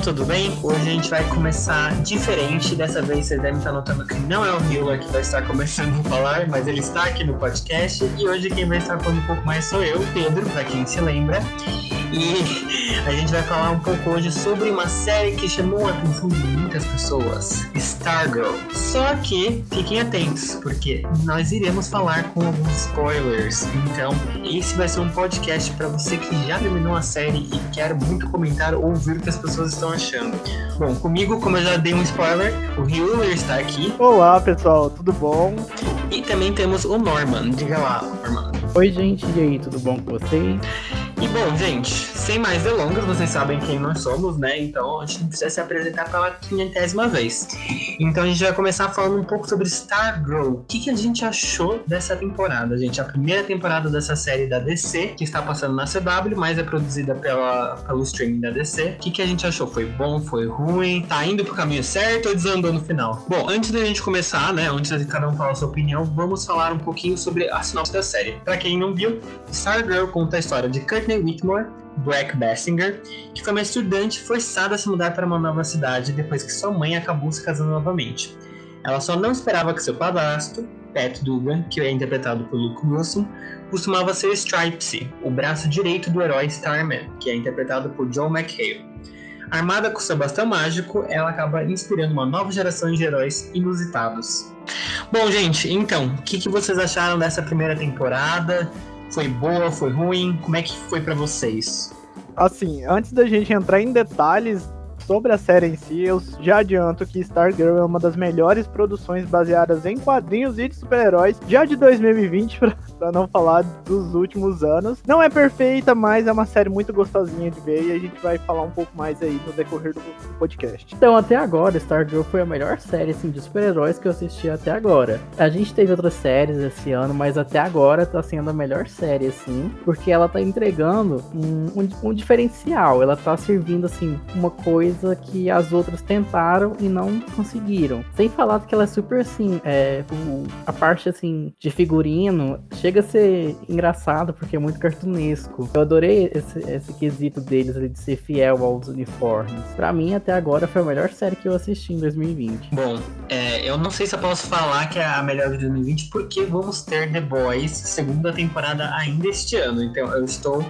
tudo bem? Hoje a gente vai começar diferente. Dessa vez vocês devem estar notando que não é o Hiller que vai estar começando a falar, mas ele está aqui no podcast. E hoje quem vai estar falando um pouco mais sou eu, Pedro, para quem se lembra. E a gente vai falar um pouco hoje sobre uma série que chamou a atenção de muitas pessoas, Stargirl. Só que fiquem atentos, porque nós iremos falar com alguns spoilers. Então, esse vai ser um podcast para você que já terminou a série e quer muito comentar ou ouvir o que as pessoas estão achando. Bom, comigo, como eu já dei um spoiler, o Hewler está aqui. Olá, pessoal, tudo bom? E também temos o Norman. Diga lá, Norman. Oi, gente, e aí, tudo bom com vocês? E bom, gente, sem mais delongas, vocês sabem quem nós somos, né? Então a gente precisa se apresentar pela quinhentésima vez. Então a gente vai começar falando um pouco sobre Stargirl. O que, que a gente achou dessa temporada, gente? A primeira temporada dessa série da DC, que está passando na CW, mas é produzida pela, pelo streaming da DC. O que, que a gente achou? Foi bom? Foi ruim? Tá indo pro caminho certo ou desandou no final? Bom, antes da gente começar, né? Antes de cada um falar a sua opinião, vamos falar um pouquinho sobre a sinopse da série. Pra quem não viu, Stargirl conta a história de Courtney Whitmore, Black Basinger, que foi uma estudante forçada a se mudar para uma nova cidade depois que sua mãe acabou se casando novamente. Ela só não esperava que seu padrasto, Pat Dugan, que é interpretado por Luke Wilson, costumava ser Stripesy, o braço direito do herói Starman, que é interpretado por John McHale. Armada com seu bastão mágico, ela acaba inspirando uma nova geração de heróis inusitados. Bom, gente, então, o que, que vocês acharam dessa primeira temporada? Foi boa, foi ruim? Como é que foi para vocês? Assim, antes da gente entrar em detalhes sobre a série em si, eu já adianto que Stargirl é uma das melhores produções baseadas em quadrinhos e de super-heróis já de 2020, para não falar dos últimos anos. Não é perfeita, mas é uma série muito gostosinha de ver e a gente vai falar um pouco mais aí no decorrer do, podcast. Então, até agora, Stargirl foi a melhor série assim, de super-heróis que eu assisti até agora. A gente teve outras séries esse ano, mas até agora tá sendo a melhor série, assim, porque ela tá entregando um, um, um diferencial. Ela tá servindo, assim, uma coisa coisa que as outras tentaram e não conseguiram. Sem falar que ela é super assim, é, o, a parte assim de figurino chega a ser engraçado porque é muito cartunesco. Eu adorei esse, esse quesito deles de ser fiel aos uniformes. Para mim, até agora, foi a melhor série que eu assisti em 2020. Bom, é, eu não sei se eu posso falar que é a melhor de 2020 porque vamos ter The Boys segunda temporada ainda este ano. Então eu estou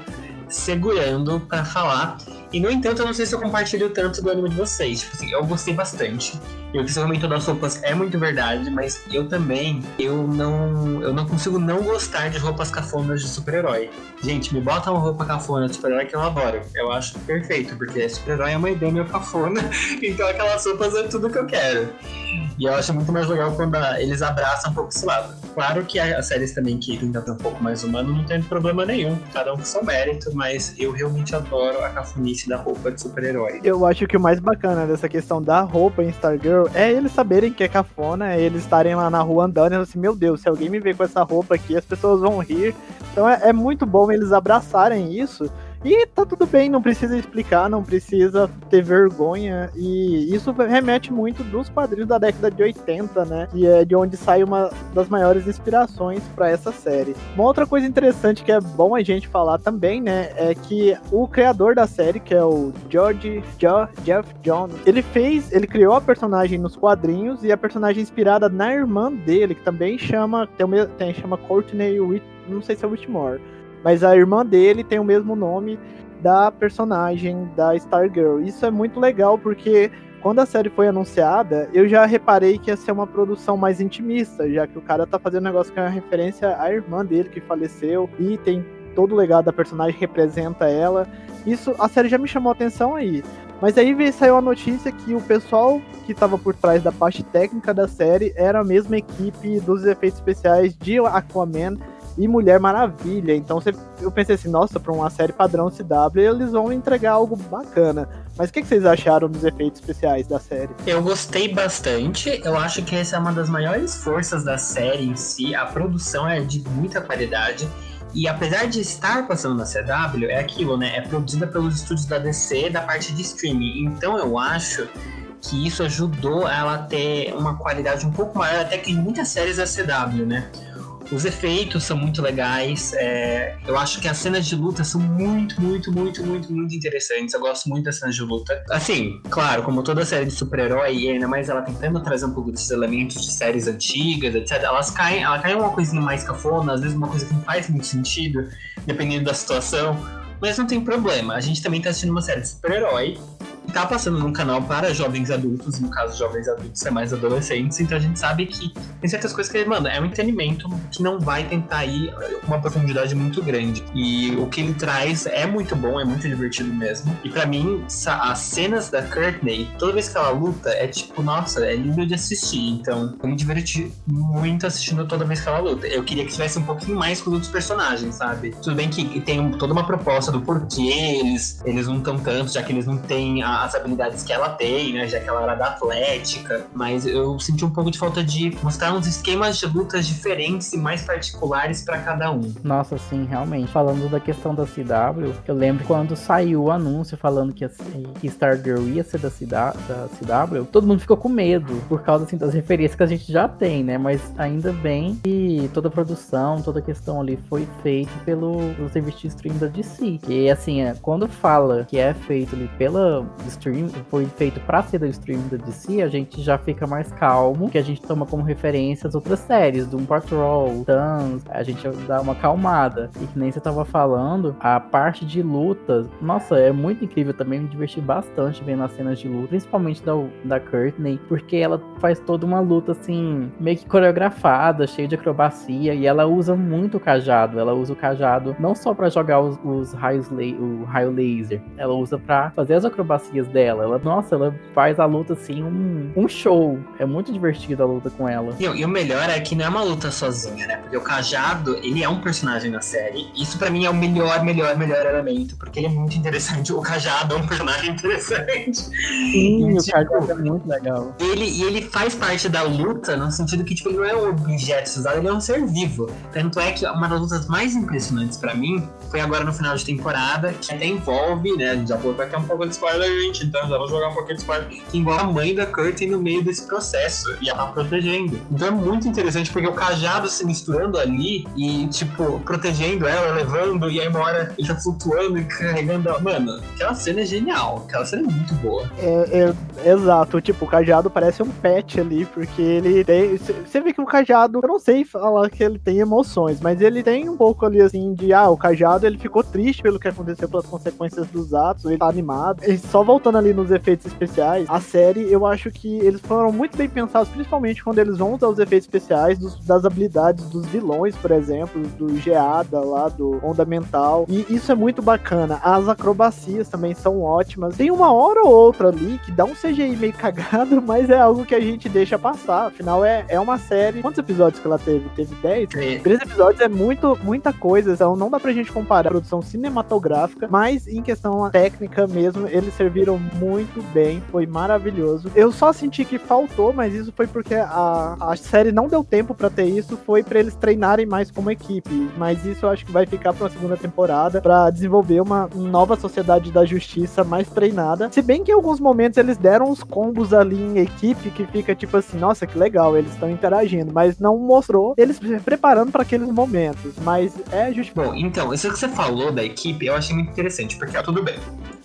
segurando para falar. E, no entanto, eu não sei se eu compartilho tanto do ânimo de vocês. Tipo assim, eu gostei bastante. E o que você comentou das roupas é muito verdade, mas eu também, eu não, eu não consigo não gostar de roupas cafonas de super-herói. Gente, me bota uma roupa cafona de super-herói que eu adoro. Eu acho perfeito, porque super-herói é uma ideia meio cafona, então aquelas roupas é tudo que eu quero. E eu acho muito mais legal quando eles abraçam um pouco esse lado. Claro que as séries também que tentam ter um pouco mais humano não tem problema nenhum, cada um com seu mérito, mas eu realmente adoro a cafonice da roupa de super-herói. Eu acho que o mais bacana dessa questão da roupa em Stargirl é eles saberem que é cafona, é eles estarem lá na rua andando e assim, meu Deus, se alguém me ver com essa roupa aqui, as pessoas vão rir. Então é, é muito bom eles abraçarem isso e tá tudo bem, não precisa explicar, não precisa ter vergonha. E isso remete muito dos quadrinhos da década de 80, né? E é de onde sai uma das maiores inspirações para essa série. Uma outra coisa interessante que é bom a gente falar também, né? É que o criador da série, que é o George jo, Jeff Jones, ele fez, ele criou a personagem nos quadrinhos e a personagem inspirada na irmã dele, que também chama, tem, tem chama Courtney Whit, não sei se é Whitmore mas a irmã dele tem o mesmo nome da personagem da Stargirl. Isso é muito legal porque quando a série foi anunciada, eu já reparei que ia ser uma produção mais intimista, já que o cara tá fazendo um negócio que é uma referência à irmã dele que faleceu e tem todo o legado da personagem representa ela. Isso a série já me chamou a atenção aí. Mas aí veio, saiu a notícia que o pessoal que estava por trás da parte técnica da série era a mesma equipe dos efeitos especiais de Aquaman e Mulher Maravilha. Então eu pensei assim, nossa, para uma série padrão CW, eles vão entregar algo bacana. Mas o que, vocês acharam dos efeitos especiais da série? Eu gostei bastante. Eu acho que essa é uma das maiores forças da série em si. A produção é de muita qualidade. E apesar de estar passando na CW, é aquilo, né? É produzida pelos estúdios da DC da parte de streaming. Então eu acho que isso ajudou ela a ter uma qualidade um pouco maior até que muitas séries da CW, né? Os efeitos são muito legais. É, eu acho que as cenas de luta são muito, muito, muito, muito, muito interessantes. Eu gosto muito das cenas de luta. Assim, claro, como toda série de super-herói, e ainda mais ela tentando trazer um pouco desses elementos de séries antigas, etc., elas caem, ela cai uma coisinha mais cafona, às vezes uma coisa que não faz muito sentido, dependendo da situação. Mas não tem problema. A gente também tá assistindo uma série de super-herói tá passando num canal para jovens adultos, no caso, jovens adultos é mais adolescentes, então a gente sabe que tem certas coisas que, mano, é um entretenimento que não vai tentar ir com uma profundidade muito grande. E o que ele traz é muito bom, é muito divertido mesmo. E para mim, as cenas da Courtney, toda vez que ela luta, é tipo, nossa, é lindo de assistir. Então, eu me diverti muito assistindo toda vez que ela luta. Eu queria que tivesse um pouquinho mais com os outros personagens, sabe? Tudo bem que tem toda uma proposta do porquê eles, eles não estão tanto, já que eles não têm a as habilidades que ela tem, né? Já que ela era da Atlética. Mas eu senti um pouco de falta de mostrar uns esquemas de lutas diferentes e mais particulares para cada um. Nossa, sim, realmente. Falando da questão da CW, eu lembro quando saiu o anúncio falando que, que Stargirl ia ser da, CW, da CW, todo mundo ficou com medo por causa assim, das referências que a gente já tem, né? Mas ainda bem que toda a produção, toda a questão ali foi feita pelo, pelo serviço de stream da DC. E assim, é, quando fala que é feito ali pela stream, foi feito para ser da stream da DC, a gente já fica mais calmo, que a gente toma como referência as outras séries, Doom Patrol, Tans, a gente dá uma calmada. E que nem você tava falando, a parte de lutas, nossa, é muito incrível também, me diverti bastante vendo as cenas de luta, principalmente da, da Courtney, porque ela faz toda uma luta assim, meio que coreografada, cheia de acrobacia, e ela usa muito o cajado, ela usa o cajado não só para jogar os, os raios, o raio laser, ela usa para fazer as acrobacias dela. Ela, nossa, ela faz a luta assim um, um show. É muito divertido a luta com ela. E, e, o melhor é que não é uma luta sozinha, né? Porque o Cajado, ele é um personagem na série. Isso para mim é o melhor, melhor, melhor elemento. Porque ele é muito interessante. O Cajado é um personagem interessante. Sim, e, o tipo, Cajado é muito legal. Ele, e ele faz parte da luta no sentido que, tipo, ele não é um objeto usado, ele é um ser vivo. Tanto é que uma das lutas mais impressionantes para mim foi agora no final de temporada, que até envolve, né? Já vou aqui um pouco de spoiler então já vou jogar um pouquinho de que envolve a mãe da Curtin no meio desse processo e ela tá protegendo. Então é muito interessante porque o cajado se misturando ali e, tipo, protegendo ela, levando, e aí uma hora ele tá flutuando e carregando ela. Mano, aquela cena é genial, aquela cena é muito boa. É, é exato, tipo, o cajado parece um pet ali, porque ele tem. Você vê que o cajado, eu não sei falar que ele tem emoções, mas ele tem um pouco ali assim de ah, o cajado ele ficou triste pelo que aconteceu, pelas consequências dos atos, ele tá animado. Ele só voltando ali nos efeitos especiais, a série, eu acho que eles foram muito bem pensados, principalmente quando eles vão usar os efeitos especiais dos, das habilidades dos vilões, por exemplo, do Geada lá, do Onda Mental. E isso é muito bacana. As acrobacias também são ótimas. Tem uma hora ou outra ali que dá um CGI meio cagado, mas é algo que a gente deixa passar. Afinal, é, é uma série. Quantos episódios que ela teve? Teve 10? É. 13 episódios é muito, muita coisa. Então não dá pra gente comparar a produção cinematográfica, mas em questão técnica mesmo, eles serviram serviram muito bem, foi maravilhoso. Eu só senti que faltou, mas isso foi porque a, a série não deu tempo para ter isso, foi para eles treinarem mais como equipe. Mas isso eu acho que vai ficar pra uma segunda temporada para desenvolver uma nova sociedade da justiça mais treinada. Se bem que em alguns momentos eles deram uns combos ali em equipe que fica tipo assim, nossa, que legal, eles estão interagindo, mas não mostrou eles se preparando para aqueles momentos. Mas é justo. Bom, então, isso que você falou da equipe, eu achei muito interessante, porque tudo bem.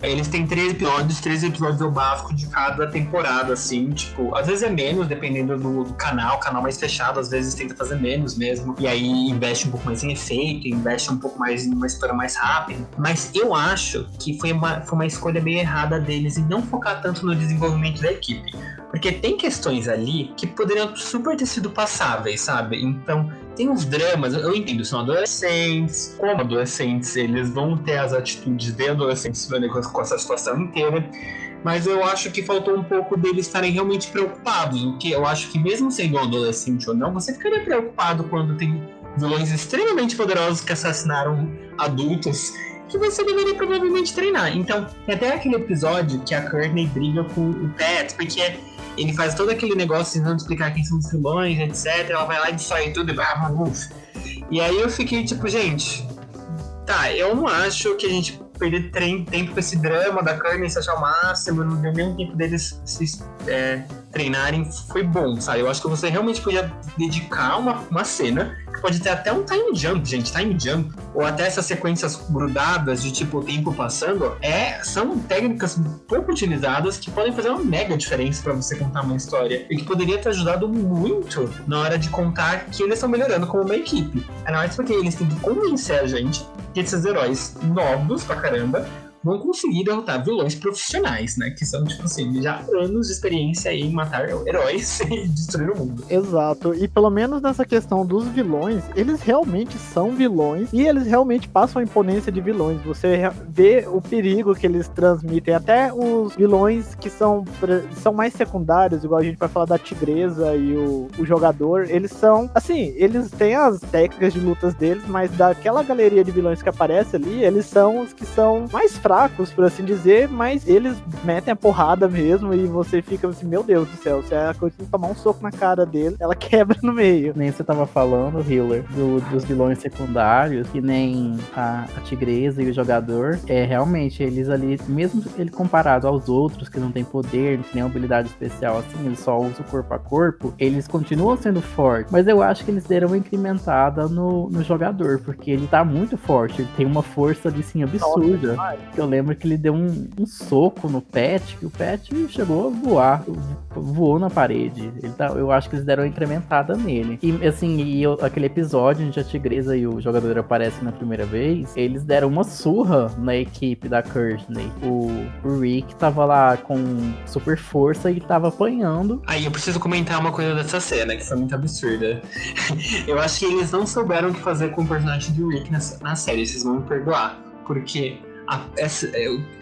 Eles têm três episódios, três episódios do básico de cada temporada, assim, tipo, às vezes é menos, dependendo do, do canal, canal mais fechado, às vezes tenta fazer menos mesmo, e aí investe um pouco mais em efeito, investe um pouco mais em uma história mais rápida. Mas eu acho que foi uma, foi uma escolha meio errada deles em não focar tanto no desenvolvimento da equipe. Porque tem questões ali que poderiam super ter sido passáveis, sabe? Então, tem uns dramas, eu entendo, são adolescentes, como adolescentes, eles vão ter as atitudes de adolescentes com essa situação inteira, mas eu acho que faltou um pouco deles estarem realmente preocupados, o que eu acho que mesmo sendo um adolescente ou não, você ficaria preocupado quando tem vilões extremamente poderosos que assassinaram adultos que você deveria provavelmente treinar. Então, tem até aquele episódio que a Courtney briga com o Pat, porque ele faz todo aquele negócio tentando explicar quem são os vilões, etc. Ela vai lá e destrói tudo e vai. E aí eu fiquei tipo, gente, tá, eu não acho que a gente perder tempo com esse drama da Carmen se achar o máximo, não deu nem tempo deles se é, treinarem. Foi bom, sabe? Eu acho que você realmente podia dedicar uma, uma cena que pode ter até um time jump, gente, time jump, ou até essas sequências grudadas de tipo o tempo passando, é, são técnicas pouco utilizadas que podem fazer uma mega diferença para você contar uma história e que poderia ter ajudado muito na hora de contar que eles estão melhorando como uma equipe. Ainda mais porque eles têm que convencer a gente esses heróis novos pra caramba vão conseguir derrotar vilões profissionais, né? Que são, tipo assim, já anos de experiência em matar heróis e destruir o mundo. Exato. E pelo menos nessa questão dos vilões, eles realmente são vilões e eles realmente passam a imponência de vilões. Você vê o perigo que eles transmitem. Até os vilões que são, são mais secundários, igual a gente vai falar da Tigresa e o, o jogador, eles são, assim, eles têm as técnicas de lutas deles, mas daquela galeria de vilões que aparece ali, eles são os que são mais fracos fracos, por assim dizer, mas eles metem a porrada mesmo e você fica assim, meu Deus do céu, se a coisa tomar um soco na cara dele, ela quebra no meio. Nem você tava falando, Healer, do, dos vilões secundários, que nem a, a tigresa e o jogador, é realmente eles ali, mesmo ele comparado aos outros que não tem poder, que nem habilidade especial assim, eles só usam corpo a corpo, eles continuam sendo fortes, mas eu acho que eles deram uma incrementada no, no jogador, porque ele tá muito forte, ele tem uma força ali sim absurda. Que eu lembro que ele deu um, um, soco no Pet, que o Pet chegou a voar, voou na parede. Tá, eu acho que eles deram uma incrementada nele. E assim, e eu, aquele episódio onde a Tigresa e o jogador aparecem na primeira vez, eles deram uma surra na equipe da Courtney. O, o Rick tava lá com super força e tava apanhando. Aí eu preciso comentar uma coisa dessa cena, que foi muito absurda. eu acho que eles não souberam o que fazer com o personagem do Rick na, na série, vocês vão me perdoar. Porque a, essa,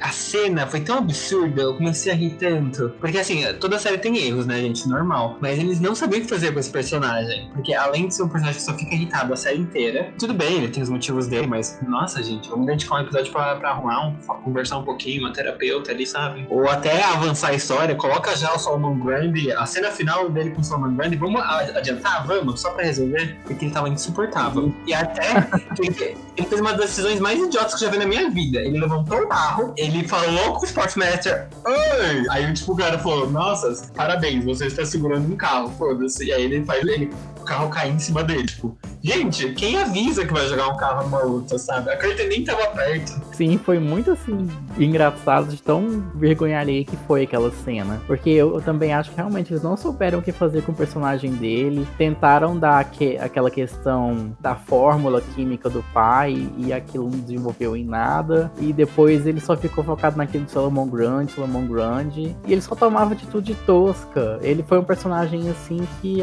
a cena foi tão absurda, eu comecei a rir tanto. Porque assim, toda série tem erros, né, gente? Normal. Mas eles não sabiam o que fazer com esse personagem. Porque além de ser um personagem que só fica irritado a série inteira, tudo bem, ele tem os motivos dele, mas nossa, gente, vamos dedicar um episódio pra, pra arrumar, um, pra conversar um pouquinho, uma terapeuta ali, sabe? Ou até avançar a história, coloca já o Solomon Grande, a cena final dele com o Solomon Grande, vamos adiantar? Vamos, só pra resolver? Porque ele tava insuportável. E até ele fez uma das decisões mais idiotas que eu já vi na minha vida. Ele levantou o carro, ele falou com o Sportmaster, Oi! Aí tipo, o cara falou, nossa, parabéns, você está segurando um carro, foda-se. E aí ele faz ele, o carro cair em cima dele, tipo, Gente, quem avisa que vai jogar um carro numa luta, sabe? A Curtin nem tava perto. Sim, foi muito assim, engraçado de tão vergonha alheia que foi aquela cena. Porque eu, eu, também acho que realmente eles não souberam o que fazer com o personagem dele. Tentaram dar que, aquela questão da fórmula química do pai e aquilo não desenvolveu em nada. E depois ele só ficou focado naquele Solomon Grande, Solomon Grande. E ele só tomava atitude tosca. Ele foi um personagem assim que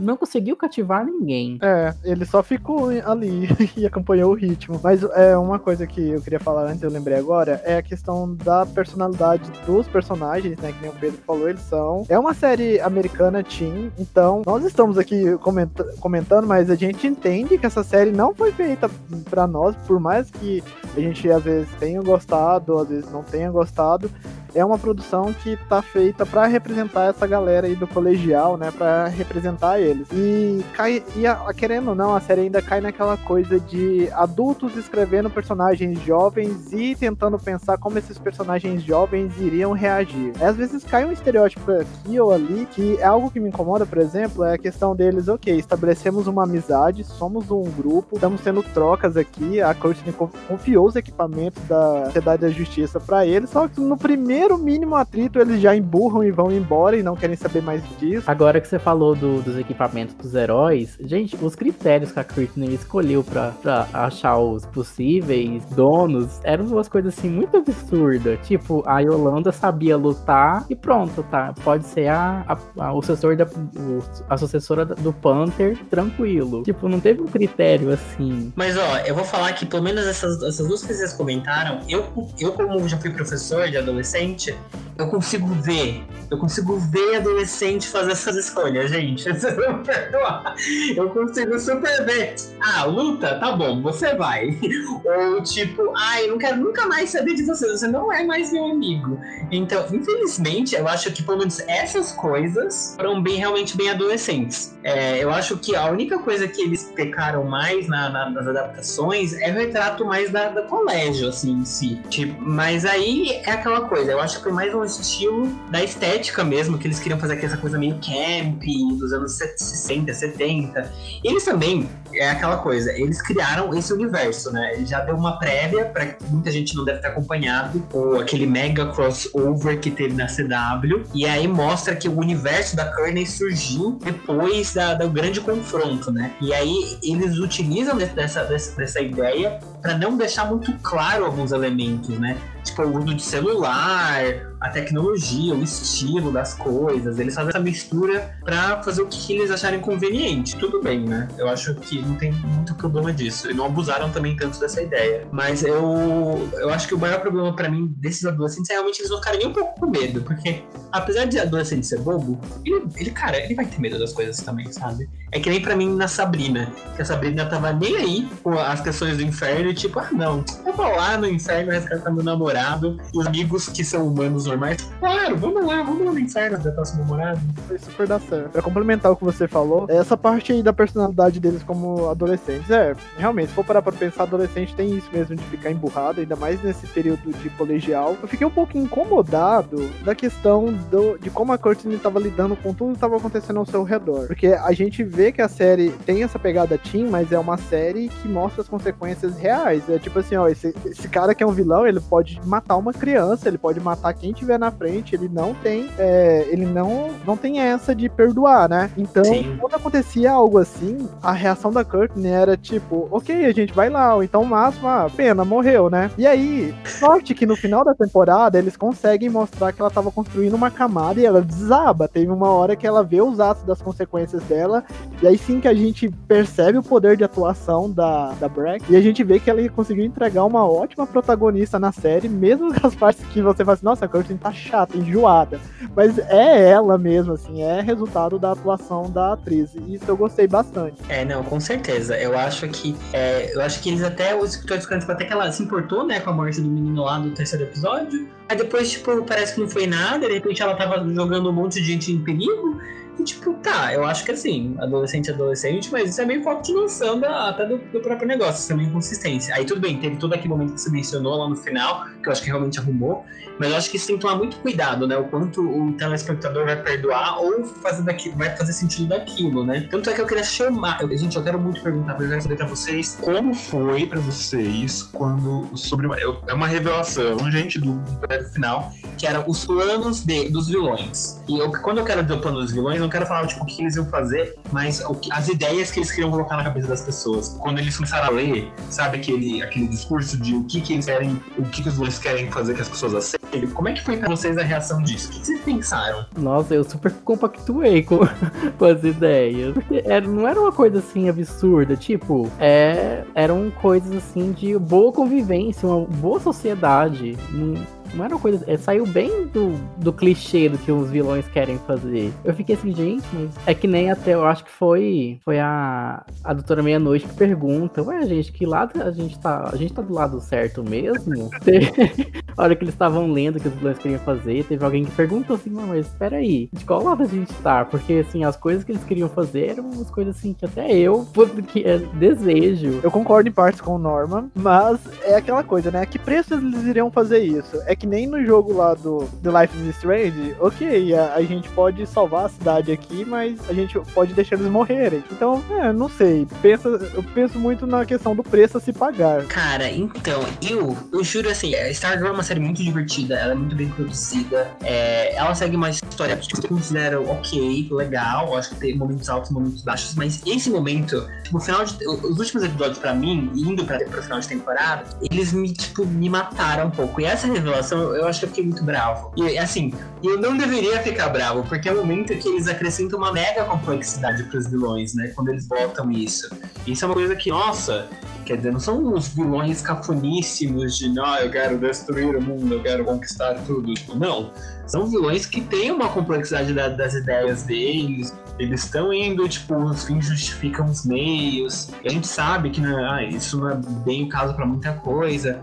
não conseguiu cativar ninguém. É, ele só ficou ali e acompanhou o ritmo. Mas é uma coisa que eu queria falar antes, eu lembrei agora, é a questão da personalidade dos personagens, né? Que nem o Pedro falou, eles são. É uma série americana teen, então nós estamos aqui comenta comentando, mas a gente entende que essa série não foi feita para nós, por mais que a gente às vezes tenha gostado, às vezes não tenha gostado é uma produção que tá feita para representar essa galera aí do colegial, né, para representar eles. E cai e a, querendo ou não, a série ainda cai naquela coisa de adultos escrevendo personagens jovens e tentando pensar como esses personagens jovens iriam reagir. Às vezes cai um estereótipo aqui ou ali que é algo que me incomoda, por exemplo, é a questão deles, OK, estabelecemos uma amizade, somos um grupo, estamos tendo trocas aqui, a Courtney confiou os equipamentos da Sociedade da Justiça para eles, só que no primeiro primeiro mínimo atrito, eles já emburram e vão embora e não querem saber mais disso. Agora que você falou do, dos equipamentos dos heróis, gente, os critérios que a Courtney escolheu pra, pra achar os possíveis donos eram umas coisas assim muito absurdas. Tipo, a Yolanda sabia lutar e pronto, tá? Pode ser a, a, a o sucessor da, o, a sucessora do Panther tranquilo. Tipo, não teve um critério assim. Mas ó, eu vou falar que pelo menos essas, essas duas coisas que vocês comentaram, eu, eu como já fui professor de adolescente, adolescente, eu consigo ver. Eu consigo ver adolescente fazer essas escolhas, gente. Eu consigo super ver. Ah, luta, tá bom, você vai. Ou tipo, ai, não quero nunca mais saber de você, você não é mais meu amigo. Então, infelizmente, eu acho que pelo menos essas coisas foram bem realmente bem adolescentes. É, eu acho que a única coisa que eles pecaram mais na, na, nas adaptações é o retrato mais da, da colégio, assim, em si. Tipo, mas aí é aquela coisa, eu acho que foi mais um estilo da estética mesmo, que eles queriam fazer essa coisa meio camp dos anos 60, 70. E eles também, é aquela coisa, eles criaram esse universo, né? Ele já deu uma prévia para muita gente não deve ter acompanhado, ou aquele mega crossover que teve na CW. E aí mostra que o universo da Kearney surgiu depois da, do grande confronto, né? E aí eles utilizam dessa, dessa, dessa ideia para não deixar muito claro alguns elementos, né? Tipo, o uso de celular, Bye. A tecnologia, o estilo das coisas. Eles fazem essa mistura para fazer o que eles acharem conveniente. Tudo bem, né? Eu acho que não tem muito problema disso. E não abusaram também tanto dessa ideia. Mas eu, eu acho que o maior problema para mim desses adolescentes é realmente eles não ficarem nem um pouco com medo. Porque, apesar de adolescente ser bobo, ele, ele, cara, ele vai ter medo das coisas também, sabe? É que nem para mim na Sabrina. Que a Sabrina tava nem aí com as questões do inferno tipo, ah, não, eu vou lá no inferno resgatar meu namorado. Os amigos que são humanos normais. Claro, vamos lá, vamos lá no inferno da nosso namorado. Foi super dar certo. Pra complementar o que você falou, essa parte aí da personalidade deles como adolescentes. É, realmente, se for parar pra pensar, adolescente tem isso mesmo de ficar emburrado, ainda mais nesse período de colegial. Eu fiquei um pouco incomodado da questão do, de como a Courtney tava lidando com tudo que tava acontecendo ao seu redor. Porque a gente vê que a série tem essa pegada teen, mas é uma série que mostra as consequências reais. É tipo assim, ó, esse, esse cara que é um vilão, ele pode matar uma criança, ele pode matar quem tiver na frente, ele não tem, é, ele não, não tem essa de perdoar, né? Então, Sim. quando acontecia algo assim, a reação da Courtney era tipo, ok, a gente vai lá, ou então o máximo, ah, pena, morreu, né? E aí, sorte que no final da temporada eles conseguem mostrar que ela tava construindo uma camada e ela desaba. Teve uma hora que ela vê os atos das consequências dela, e aí sim que a gente percebe o poder de atuação da, da Brack, e a gente vê que ela conseguiu entregar uma ótima protagonista na série, mesmo as partes que você fala assim, nossa, a Courtney tá chata, enjoada. Mas é ela mesmo, assim, é resultado da atuação da atriz. E isso eu gostei bastante. É, não, com certeza. Eu acho que. É, eu acho que eles até, os escritores tipo, até que ela se importou, né, com a morte do menino lá do terceiro episódio. Aí depois, tipo, parece que não foi nada, de repente ela tava jogando um monte de gente em perigo. E, tipo, tá, eu acho que assim, adolescente é adolescente, mas isso é meio falta de noção da, até do, do, próprio negócio, isso é meio inconsistência. Aí tudo bem, teve todo aquele momento que você mencionou lá no final, que eu acho que realmente arrumou, mas eu acho que isso tem que tomar muito cuidado, né? O quanto o telespectador vai perdoar ou fazer daquilo, vai fazer sentido daquilo, né? Tanto é que eu queria chamar, eu, gente, eu quero muito perguntar, eu quero saber pra vocês como foi pra vocês quando sobre uma, é uma revelação, gente, do, do final, que era os planos de, dos vilões. E eu, quando eu quero dizer o plano dos vilões, não quero falar tipo, o que eles iam fazer, mas que, as ideias que eles queriam colocar na cabeça das pessoas. Quando eles começaram a ler, sabe aquele, aquele discurso de o que, que eles querem, o que, que os vilões querem fazer que as pessoas aceitem. Como é que foi pra vocês a reação disso? O que vocês pensaram? Nossa, eu super compactuei com, com as ideias. Era, não era uma coisa assim absurda, tipo, é, eram coisas assim de boa convivência, uma boa sociedade. Não, era uma coisa. É, saiu bem do, do clichê do que os vilões querem fazer. Eu fiquei assim, gente, mas é que nem até eu acho que foi foi a, a doutora Meia-Noite que pergunta: Ué, gente, que lado a gente tá. A gente tá do lado certo mesmo? a hora que eles estavam lendo o que os vilões queriam fazer, teve alguém que perguntou assim: Mas espera aí, de qual lado a gente tá? Porque assim, as coisas que eles queriam fazer eram umas coisas assim que até eu que é, desejo. Eu concordo em partes com o Norman, mas é aquela coisa, né? Que preço eles iriam fazer isso? É que nem no jogo lá do, do Life is Strange, ok, a, a, gente pode salvar a cidade aqui, mas a gente pode deixar eles morrerem. Então, é, não sei. Pensa, eu penso muito na questão do preço a se pagar. Cara, então, eu, eu juro assim, Star Wars é uma série muito divertida, ela é muito bem produzida, é, ela segue uma história que eu considero ok, legal, acho que tem momentos altos e momentos baixos, mas esse momento, tipo, final de, os últimos episódios pra mim, indo pra, pro final de temporada, eles me, tipo, me mataram um pouco. E essa revelação eu acho que eu fiquei muito bravo. E assim, eu não deveria ficar bravo, porque é o momento que eles acrescentam uma mega complexidade para os vilões, né? Quando eles botam isso. Isso é uma coisa que, nossa, Quer dizer, não são os vilões cafoníssimos de, não, eu quero destruir o mundo, eu quero conquistar tudo. Não. São vilões que têm uma complexidade da, das ideias deles, eles estão indo, tipo, os fins justificam os meios. A gente sabe que não, ah, isso não é bem o caso para muita coisa.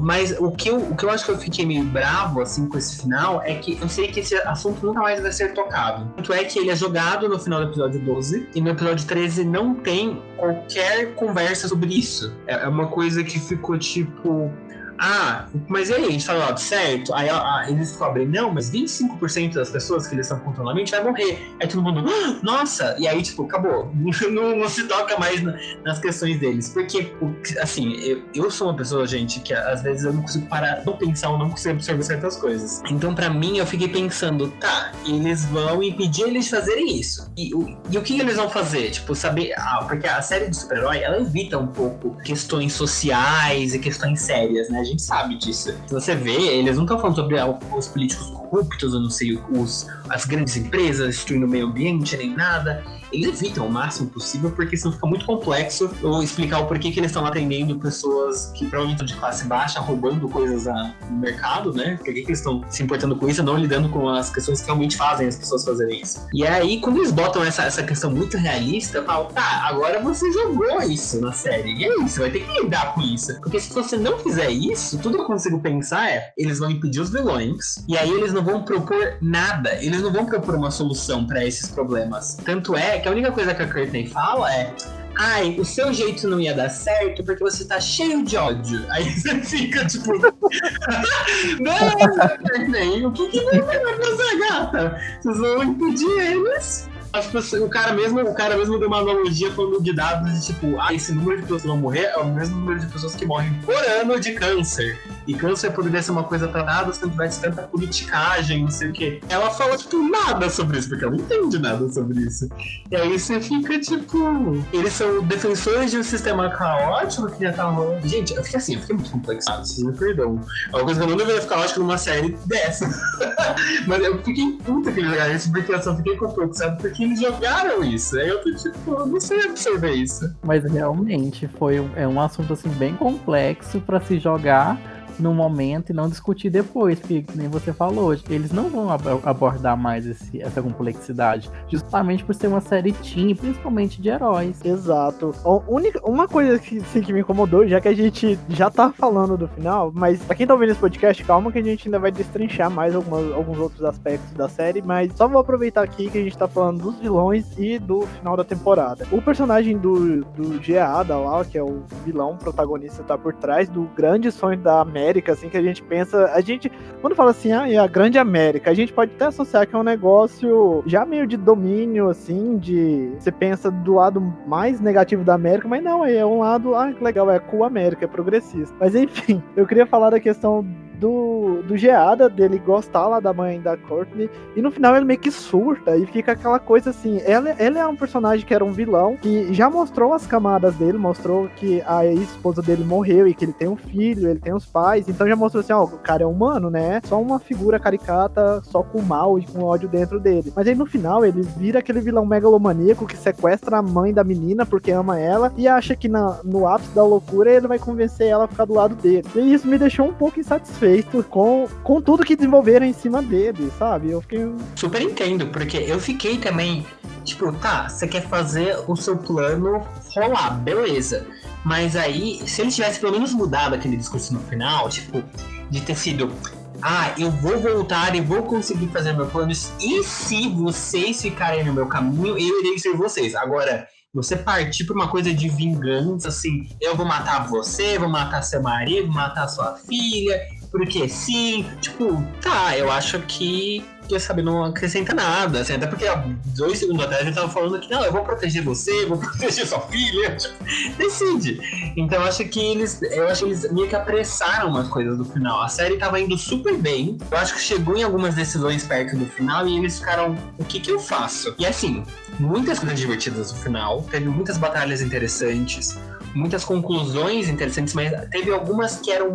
Mas o que, eu, o que eu acho que eu fiquei meio bravo, assim, com esse final, é que eu sei que esse assunto nunca mais vai ser tocado. Tanto é que ele é jogado no final do episódio 12, e no episódio 13 não tem qualquer conversa sobre isso. É, é uma coisa que ficou, tipo ah, mas e aí, a gente tá do lado certo? Aí eles descobrem, não, mas 25% das pessoas que eles estão contando a mente vai morrer. Aí todo mundo, ah, nossa! E aí, tipo, acabou. Não, não se toca mais na, nas questões deles. Porque, assim, eu, eu sou uma pessoa, gente, que às vezes eu não consigo parar, não pensar ou não consigo absorver certas coisas. Então, pra mim, eu fiquei pensando, tá, eles vão impedir eles de fazerem isso. E, o, e o que eles vão fazer? Tipo, saber. Ah, porque a série de super-herói, ela evita um pouco questões sociais e questões sérias, né? Gente sabe disso. Se você vê, eles não estão falando sobre os políticos corruptos, eu não sei, os, as grandes empresas destruindo o meio ambiente, nem nada eles evitam o máximo possível, porque senão fica muito complexo eu explicar o porquê que eles estão atendendo pessoas que provavelmente são de classe baixa, roubando coisas no mercado, né? Por que, que eles estão se importando com isso, não lidando com as questões que realmente fazem as pessoas fazerem isso. E aí, quando eles botam essa, essa questão muito realista, eu falo, tá, agora você jogou isso na série. E é isso, vai ter que lidar com isso. Porque se você não fizer isso, tudo que eu consigo pensar é, eles vão impedir os vilões, e aí eles não vão propor nada, eles não vão propor uma solução para esses problemas. Tanto é que a única coisa que a Courtney fala é ai, o seu jeito não ia dar certo porque você tá cheio de ódio. Aí você fica tipo. não, Courtney, o que, que vai fazer, gata? Vocês vão impedir eles Acho que o cara mesmo, o cara mesmo deu uma analogia falando de dados de tipo, ah, esse número de pessoas que vão morrer é o mesmo número de pessoas que morrem por ano de câncer. E câncer poderia ser uma coisa tratada se não tivesse tanta politicagem, não sei o quê. Ela fala, tipo, nada sobre isso, porque ela não entende nada sobre isso. E aí você fica, tipo, eles são defensores de um sistema caótico que já tá rolando. Gente, eu fiquei assim, eu fiquei muito complexado, vocês me perdão. É uma coisa que eu não deveria ficar caótico numa série dessa. Mas eu fiquei puta que eles jogaram isso, porque eu só fiquei complexado, porque que eles jogaram isso. Aí eu tô tipo, eu não sei absorver isso. Mas realmente foi um, é um assunto assim bem complexo para se jogar no momento e não discutir depois, porque nem você falou, eles não vão ab abordar mais esse, essa complexidade, justamente por ser uma série teen, principalmente de heróis. Exato. Única, uma coisa que, assim, que me incomodou, já que a gente já tá falando do final, mas pra quem tá ouvindo esse podcast, calma que a gente ainda vai destrinchar mais algumas, alguns outros aspectos da série, mas só vou aproveitar aqui que a gente tá falando dos vilões e do final da temporada. O personagem do, do Geada lá, que é o vilão protagonista, tá por trás do grande sonho da América América, assim, que a gente pensa. A gente, quando fala assim, ah, é a grande América, a gente pode até associar que é um negócio já meio de domínio, assim, de. Você pensa do lado mais negativo da América, mas não, é um lado, ah, que legal, é cool América, é progressista. Mas enfim, eu queria falar da questão do, do Geada, dele gostar lá da mãe da Courtney, e no final ele meio que surta e fica aquela coisa assim. Ela, ela é um personagem que era um vilão, que já mostrou as camadas dele, mostrou que a esposa dele morreu e que ele tem um filho, ele tem os pais, então já mostrou assim: ó, o cara é humano, né? Só uma figura caricata, só com mal e com ódio dentro dele. Mas aí no final ele vira aquele vilão megalomaníaco que sequestra a mãe da menina porque ama ela e acha que na, no ápice da loucura ele vai convencer ela a ficar do lado dele. E isso me deixou um pouco insatisfeito feito com, com tudo que desenvolveram em cima dele, sabe? Eu fiquei. Super entendo, porque eu fiquei também, tipo, tá, você quer fazer o seu plano rolar, beleza. Mas aí, se ele tivesse pelo menos mudado aquele discurso no final, tipo, de ter sido. Ah, eu vou voltar e vou conseguir fazer meu plano. E se vocês ficarem no meu caminho, eu irei ser vocês. Agora, você partir pra uma coisa de vingança, assim, eu vou matar você, vou matar seu marido, vou matar sua filha, porque sim, tipo, tá, eu acho que que sabe, não acrescenta nada, assim, até porque há dois segundos atrás gente tava falando que não, eu vou proteger você, vou proteger sua filha. Tipo, decide. Então eu acho que eles. Eu acho que eles meio que apressaram umas coisas do final. A série tava indo super bem. Eu acho que chegou em algumas decisões perto do final e eles ficaram. O que que eu faço? E assim, muitas coisas divertidas no final, teve muitas batalhas interessantes muitas conclusões interessantes, mas teve algumas que eram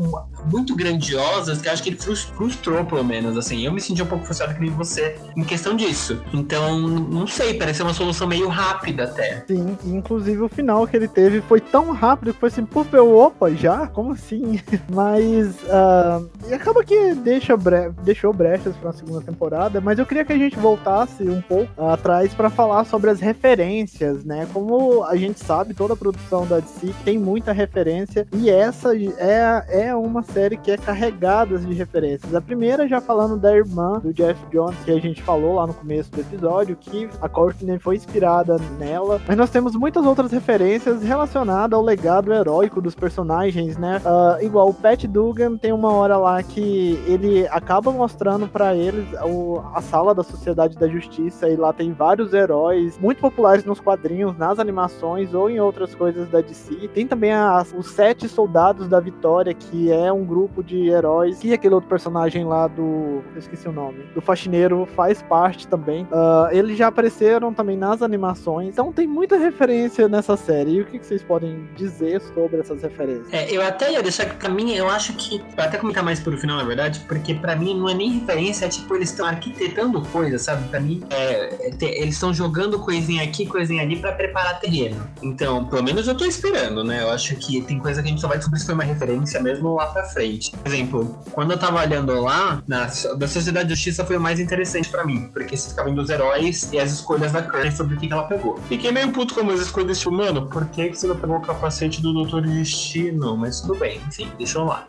muito grandiosas que acho que ele frustrou, pelo menos, assim. Eu me senti um pouco frustrado que nem você em questão disso. Então, não sei, pareceu uma solução meio rápida até. Sim, inclusive o final que ele teve foi tão rápido que foi assim, puf, eu, opa, já? Como assim? Mas, uh, e acaba que deixa bre deixou brechas pra segunda temporada, mas eu queria que a gente voltasse um pouco atrás para falar sobre as referências, né? Como a gente sabe, toda a produção da DC tem muita referência e essa é, é uma série que é carregada de referências. A primeira já falando da irmã do Jeff Jones, que a gente falou lá no começo do episódio, que a Courtney foi inspirada nela, mas nós temos muitas outras referências relacionadas ao legado heróico dos personagens, né? Uh, igual o Pat Dugan tem uma hora lá que ele acaba mostrando para eles o, a sala da Sociedade da Justiça e lá tem vários heróis muito populares nos quadrinhos, nas animações ou em outras coisas da DC. Tem também a, os Sete Soldados da Vitória, que é um grupo de heróis, e aquele outro personagem lá do. Eu esqueci o nome. Do Faxineiro faz parte também. Uh, eles já apareceram também nas animações. Então tem muita referência nessa série. E o que, que vocês podem dizer sobre essas referências? É, eu até ia deixar que pra mim, eu acho que. Eu até comentar mais por final, na verdade, porque pra mim não é nem referência, é tipo, eles estão arquitetando coisas, sabe? Pra mim, é, é, eles estão jogando coisinha aqui, coisinha ali para preparar terreno. Então, pelo menos eu tô esperando, né? Eu acho que tem coisa que a gente só vai descobrir se foi uma referência mesmo lá pra frente. Por exemplo, quando eu tava olhando lá, na, da Sociedade de Justiça foi o mais interessante para mim, porque você ficava vendo os heróis e as escolhas da Courtney sobre o que, ela pegou. Fiquei meio puto com as escolhas desse humano, por que, você não pegou o capacete do Doutor Destino? Mas tudo bem, enfim, deixa eu lá.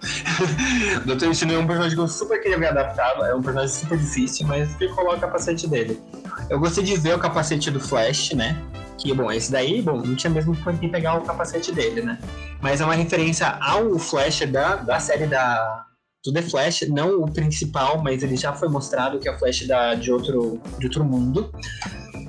Doutor Destino é um personagem que eu super queria ver adaptado, é um personagem super difícil, mas ficou lá o capacete dele. Eu gostei de ver o capacete do Flash, né? Que, bom, esse daí, bom, não tinha mesmo por que pegar o capacete dele, né? Mas é uma referência ao Flash da, da série da, do The Flash, não o principal, mas ele já foi mostrado que é o Flash da, de, outro, de outro mundo.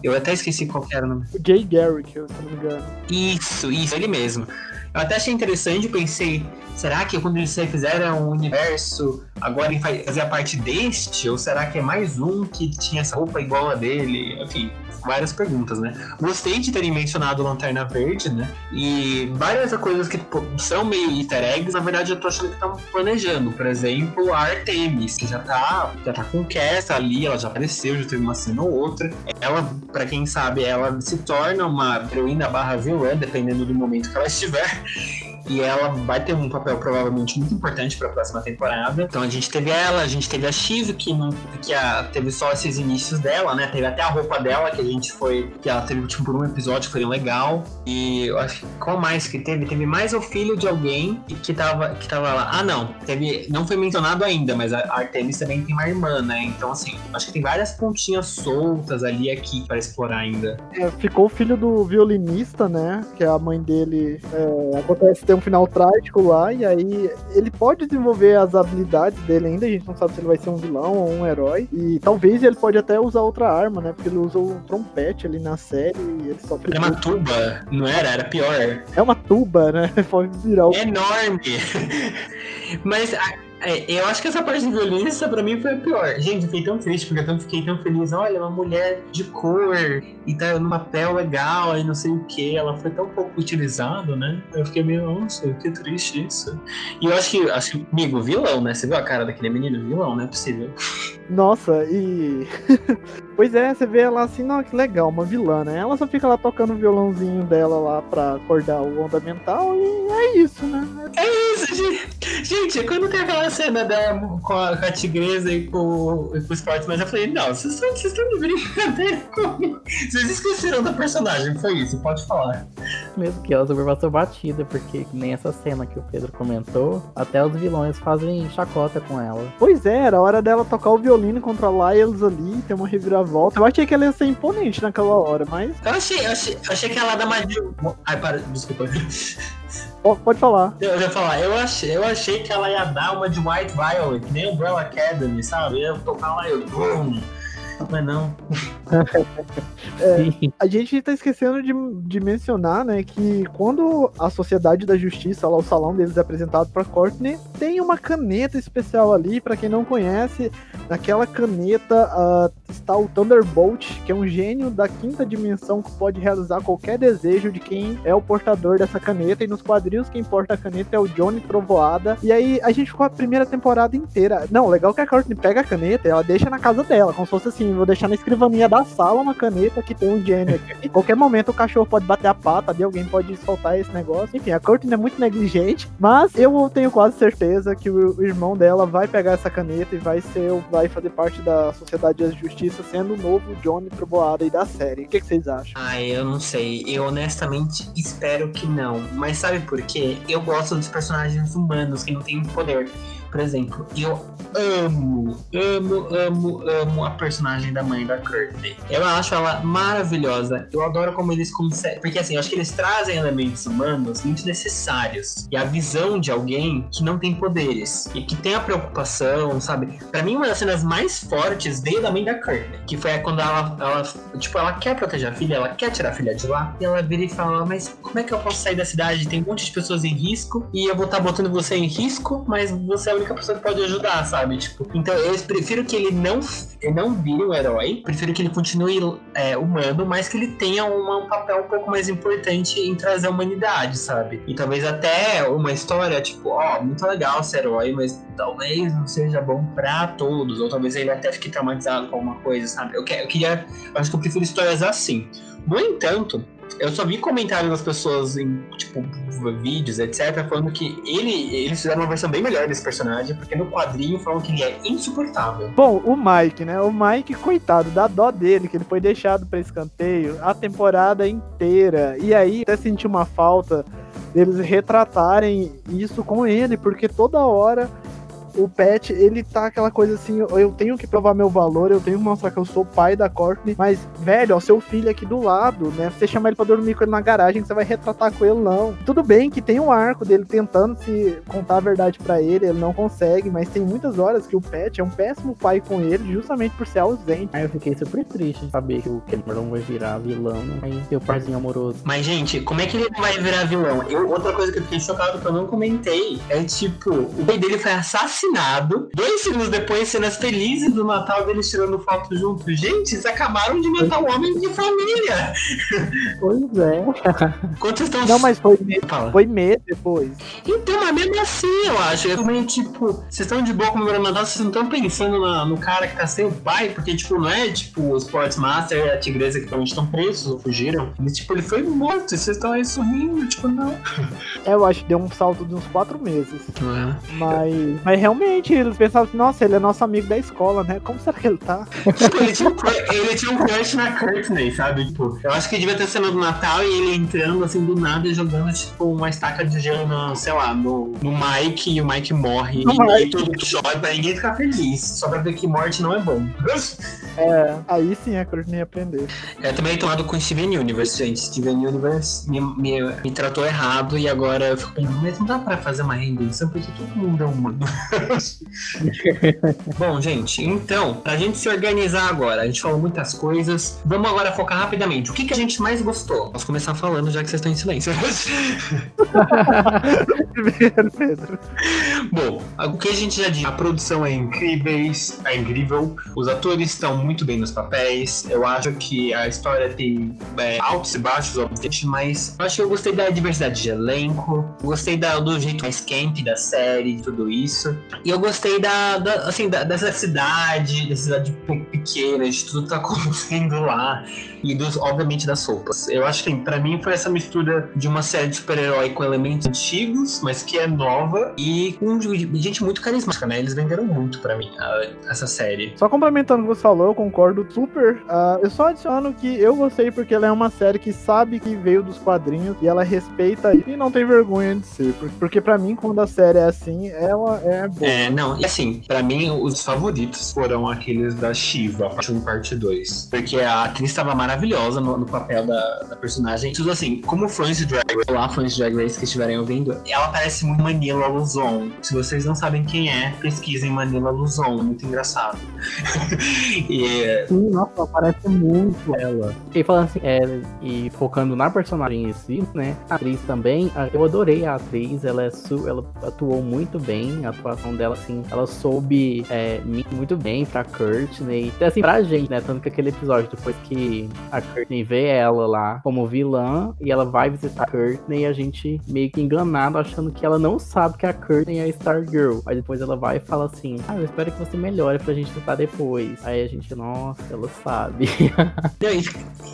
Eu até esqueci qual era o nome. Jay Garrick, se não me engano. Isso, isso, ele mesmo. Eu até achei interessante, pensei, será que quando eles fizeram um universo, agora ele fazia parte deste? Ou será que é mais um que tinha essa roupa igual a dele? Enfim, várias perguntas, né? Gostei de terem mencionado Lanterna Verde, né? E várias coisas que pô, são meio easter eggs, na verdade eu tô achando que estão planejando. Por exemplo, a Artemis, que já tá, já tá com Cass ali, ela já apareceu, já teve uma cena ou outra. Ela, para quem sabe, ela se torna uma heroína barra vilã, dependendo do momento que ela estiver e ela vai ter um papel provavelmente muito importante para a próxima temporada. Então a gente teve ela, a gente teve a Shiv que não que a, teve só esses inícios dela, né? Teve até a roupa dela que a gente foi que ela teve tipo por um episódio foi legal. E eu acho que qual mais que teve? Teve mais o filho de alguém que tava que tava lá. Ah, não, teve não foi mencionado ainda, mas a Artemis também tem uma irmã, né? Então assim, acho que tem várias pontinhas soltas ali aqui para explorar ainda. É, ficou o filho do violinista, né? Que a mãe dele é, acontece ter um final trágico lá, e aí ele pode desenvolver as habilidades dele ainda, a gente não sabe se ele vai ser um vilão ou um herói, e talvez ele pode até usar outra arma, né, porque ele usa o trompete ali na série e ele só... Era uma tuba, não era? Era pior. É uma tuba, né, pode virar o... É enorme! Mas é, eu acho que essa parte do violinista pra mim foi a pior. Gente, eu fiquei tão triste, porque eu fiquei tão feliz. Olha, uma mulher de cor e tá no papel legal e não sei o que. Ela foi tão pouco utilizada, né? Eu fiquei meio, nossa, que triste isso. E eu acho que, acho que, amigo, vilão, né? Você viu a cara daquele menino? Vilão, não é possível. Nossa, e. pois é, você vê ela assim, não, que legal, uma vilã, né? Ela só fica lá tocando o violãozinho dela lá pra acordar o onda mental e é isso, né? É isso, gente. Gente, quando tem aquela cena dela com a, com a tigresa e com, e com os portos, mas eu falei, não, vocês estão, de brincadeira comigo. Vocês esqueceram da personagem, foi isso, pode falar. Mesmo que ela super passou batida, porque nem essa cena que o Pedro comentou, até os vilões fazem chacota com ela. Pois é, era hora dela tocar o violino contra Lyles ali, tem uma reviravolta. Eu achei que ela ia ser imponente naquela hora, mas. Eu achei, eu achei, eu achei que ela ia dar mais de. Ai, para, desculpa. Pode falar. Eu, ia falar, eu achei, eu achei que ela ia dar uma de White Violet, nem Umbrella Academy, sabe? Eu ia tocar lá e eu. Mas não. É, a gente tá esquecendo de, de mencionar, né, que quando a Sociedade da Justiça, lá o salão deles é apresentado pra Courtney, tem uma caneta especial ali, para quem não conhece, naquela caneta uh, está o Thunderbolt, que é um gênio da quinta dimensão que pode realizar qualquer desejo de quem é o portador dessa caneta, e nos quadrinhos quem porta a caneta é o Johnny Trovoada, e aí a gente ficou a primeira temporada inteira. Não, legal que a Courtney pega a caneta e ela deixa na casa dela, como se fosse assim, vou deixar na escrivaninha da sala uma caneta que tem um gênio aqui. Em qualquer momento o cachorro pode bater a pata ali, alguém pode soltar esse negócio. Enfim, a Courtney é muito negligente, mas eu tenho quase certeza que o, irmão dela vai pegar essa caneta e vai ser, vai fazer parte da Sociedade da Justiça, sendo o novo Johnny Trovoada aí da série. O que, que vocês acham? Ah, eu não sei. Eu honestamente espero que não. Mas sabe por quê? Eu gosto dos personagens humanos que não têm poder. Por exemplo, eu amo, amo, amo, amo a personagem da mãe da Courtney. Eu acho ela maravilhosa. Eu adoro como eles conseguem. Porque assim, eu acho que eles trazem elementos humanos muito necessários. E a visão de alguém que não tem poderes. E que tem a preocupação, sabe? Pra mim, uma das cenas mais fortes veio da mãe da Courtney. Que foi quando ela, ela, tipo, ela quer proteger a filha, ela quer tirar a filha de lá. E ela vira e fala: Mas como é que eu posso sair da cidade? Tem um monte de pessoas em risco. E eu vou estar tá botando você em risco, mas você é a única pessoa que pode ajudar, sabe? Tipo, então eu prefiro que ele não, ele não vire um herói, prefiro que ele continue é, humano, mas que ele tenha uma, um papel um pouco mais importante em trazer a humanidade, sabe? E talvez até uma história, tipo, ó, muito legal ser herói, mas talvez não seja bom pra todos, ou talvez ele até fique traumatizado com alguma coisa, sabe? Eu, que, eu queria, eu acho que eu prefiro histórias assim. No entanto, eu só vi comentários das pessoas em, tipo, vídeos, etc., falando que ele, eles fizeram uma versão bem melhor desse personagem, porque no quadrinho falam que ele é insuportável. Bom, o Mike, né? O Mike, coitado, dá dó dele, que ele foi deixado para escanteio a temporada inteira. E aí, até senti uma falta deles retratarem isso com ele, porque toda hora o Pet, ele tá aquela coisa assim, eu tenho que provar meu valor, eu tenho que mostrar que eu sou pai da Courtney, mas, velho, ó, seu filho aqui do lado, né? Você chama ele pra dormir com ele na garagem, você vai retratar com ele, não. Tudo bem que tem um arco dele tentando se contar a verdade para ele, ele não consegue, mas tem muitas horas que o Pet é um péssimo pai com ele, justamente por ser ausente. Aí eu fiquei super triste de saber que o Cameron vai virar vilão, aí tem o parzinho amoroso. Mas, gente, como é que ele vai virar vilão? Eu, outra coisa que eu fiquei chocado que eu não comentei é, tipo, o pai dele foi assassinado assassinado. Dois segundos depois, cenas felizes do Natal deles tirando foto junto. Gente, eles acabaram de matar um homem de família. Pois é. Quanto vocês estão. Não, mas foi mês, foi mês depois. Então, mas mesmo assim, eu acho. Eu também, tipo, vocês estão de boa comemorando Natal, vocês não estão pensando na, no cara que tá sem o pai, porque, tipo, não é tipo o Sportsmaster e a tigresa que provavelmente estão presos ou fugiram. Mas, tipo, ele foi morto e vocês estão aí sorrindo, tipo, não. É, eu acho que deu um salto de uns quatro meses. É. Mas, mas realmente realmente, eles pensavam assim, nossa, ele é nosso amigo da escola, né? Como será que ele tá? Tipo, ele, tinha, ele tinha um crush na Courtney, sabe? Tipo, eu acho que devia ter cena do Natal e ele entrando assim do nada e jogando, tipo, uma estaca de gelo no, sei lá, no, no Mike e o Mike morre. No e Mike. todo mundo chora pra ninguém ficar feliz. Só pra ver que morte não é bom. É, aí sim a Courtney ia aprender. É também tomado com Steven Universe, gente. Steven Universe me, me, me tratou errado e agora eu fico pensando, mas não dá pra fazer uma redenção porque todo mundo é humano. Bom, gente, então, pra gente se organizar agora, a gente falou muitas coisas. Vamos agora focar rapidamente. O que, que a gente mais gostou? Posso começar falando já que vocês estão em silêncio. Pedro. Bom, o que a gente já disse, a produção é incrível, é incrível. Os atores estão muito bem nos papéis. Eu acho que a história tem é, altos e baixos, obviamente, mas eu acho que eu gostei da diversidade de elenco. Gostei da, do jeito mais camp da série, tudo isso. E eu gostei da, da assim, da, dessa cidade, dessa cidade pequena, de tudo que tá acontecendo lá. E dos, obviamente das roupas. Eu acho que para mim foi essa mistura de uma série de super-herói com elementos antigos, mas que é nova, e com gente muito carismática, né? Eles venderam muito para mim a, essa série. Só complementando o que você falou, eu concordo super. Uh, eu só adiciono que eu gostei porque ela é uma série que sabe que veio dos quadrinhos e ela respeita e não tem vergonha de ser. Porque para mim, quando a série é assim, ela é boa. É, não, e assim, pra mim, os favoritos foram aqueles da Shiva, parte 1 e parte 2. Porque a atriz tava maravilhosa no, no papel da, da personagem. Tudo assim, como fãs de Drag Race, lá fãs de Drag Race que estiverem ouvindo, ela parece muito Manila Luzon. Se vocês não sabem quem é, pesquisem Manila Luzon, muito engraçado. e Sim, nossa, ela parece muito ela. E falando assim, é, e focando na personagem em si, né? A atriz também, eu adorei a atriz, ela, é su, ela atuou muito bem, a atuação dela, assim, ela soube é, muito bem pra Courtney. Então, assim, pra gente, né? Tanto que aquele episódio, depois que a Courtney vê ela lá como vilã, e ela vai visitar a Courtney, e a gente meio que enganado, achando que ela não sabe que a Courtney é a Stargirl. Aí depois ela vai e fala assim, ah, eu espero que você melhore pra gente tentar depois. Aí a gente, nossa, ela sabe.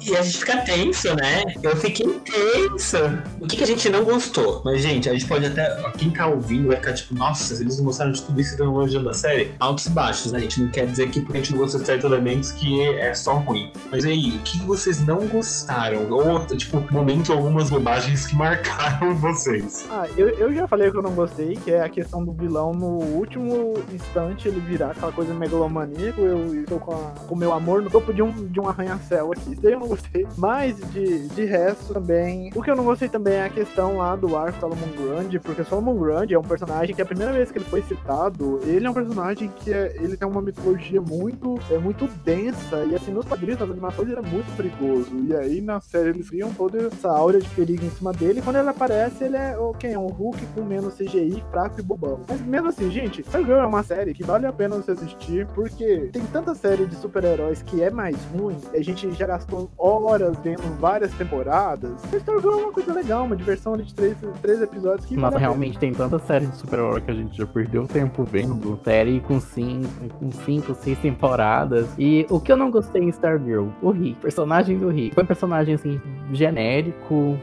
E, a gente fica tenso, né? Eu fiquei tenso. O que, que a gente não gostou? Mas, gente, a gente pode até. Quem tá ouvindo vai ficar tipo, nossa, eles não gostaram de tudo isso e elogiando a série. Altos e baixos, né? A gente não quer dizer que porque a gente não gostou de certos elementos que é só ruim. Mas aí, o que vocês não gostaram? Ou, tipo, momento algumas bobagens que marcaram vocês. Ah, eu, eu já falei que eu não gostei, que é a questão do vilão no último instante ele virar aquela coisa megalomaníaco. Eu estou com a- com o meu amor no topo de um, de um arranha-céu aqui. Isso eu não gostei. Mas de, de resto também. O que eu não gostei também é a questão lá do arco Solomon Grundy, porque Solomon Grundy é um personagem que a primeira vez que ele foi citado, ele é um personagem que é- ele tem uma mitologia muito, é muito densa. E assim, nos quadrinhos, nas animações, ele é muito perigoso. E aí na série eles criam toda essa aura de perigo em cima dele. E quando ele aparece, ele é o quem? Um Hulk com menos CGI, fraco e bobão. Mas mesmo assim, gente, Stargirl é uma série que vale a pena você assistir, porque tem tanta série de super-heróis que é mais ruim. A gente já gastou horas vendo várias temporadas. Stargirl é uma coisa legal, uma diversão ali de três, três episódios que Nossa, vale realmente tem tanta série de super-herói que a gente já perdeu tempo vendo. Série com cinco, com cinco, seis temporadas. E o que eu não gostei em Stargirl, o Rick, personagem do Rick. Foi um personagem assim, genérico.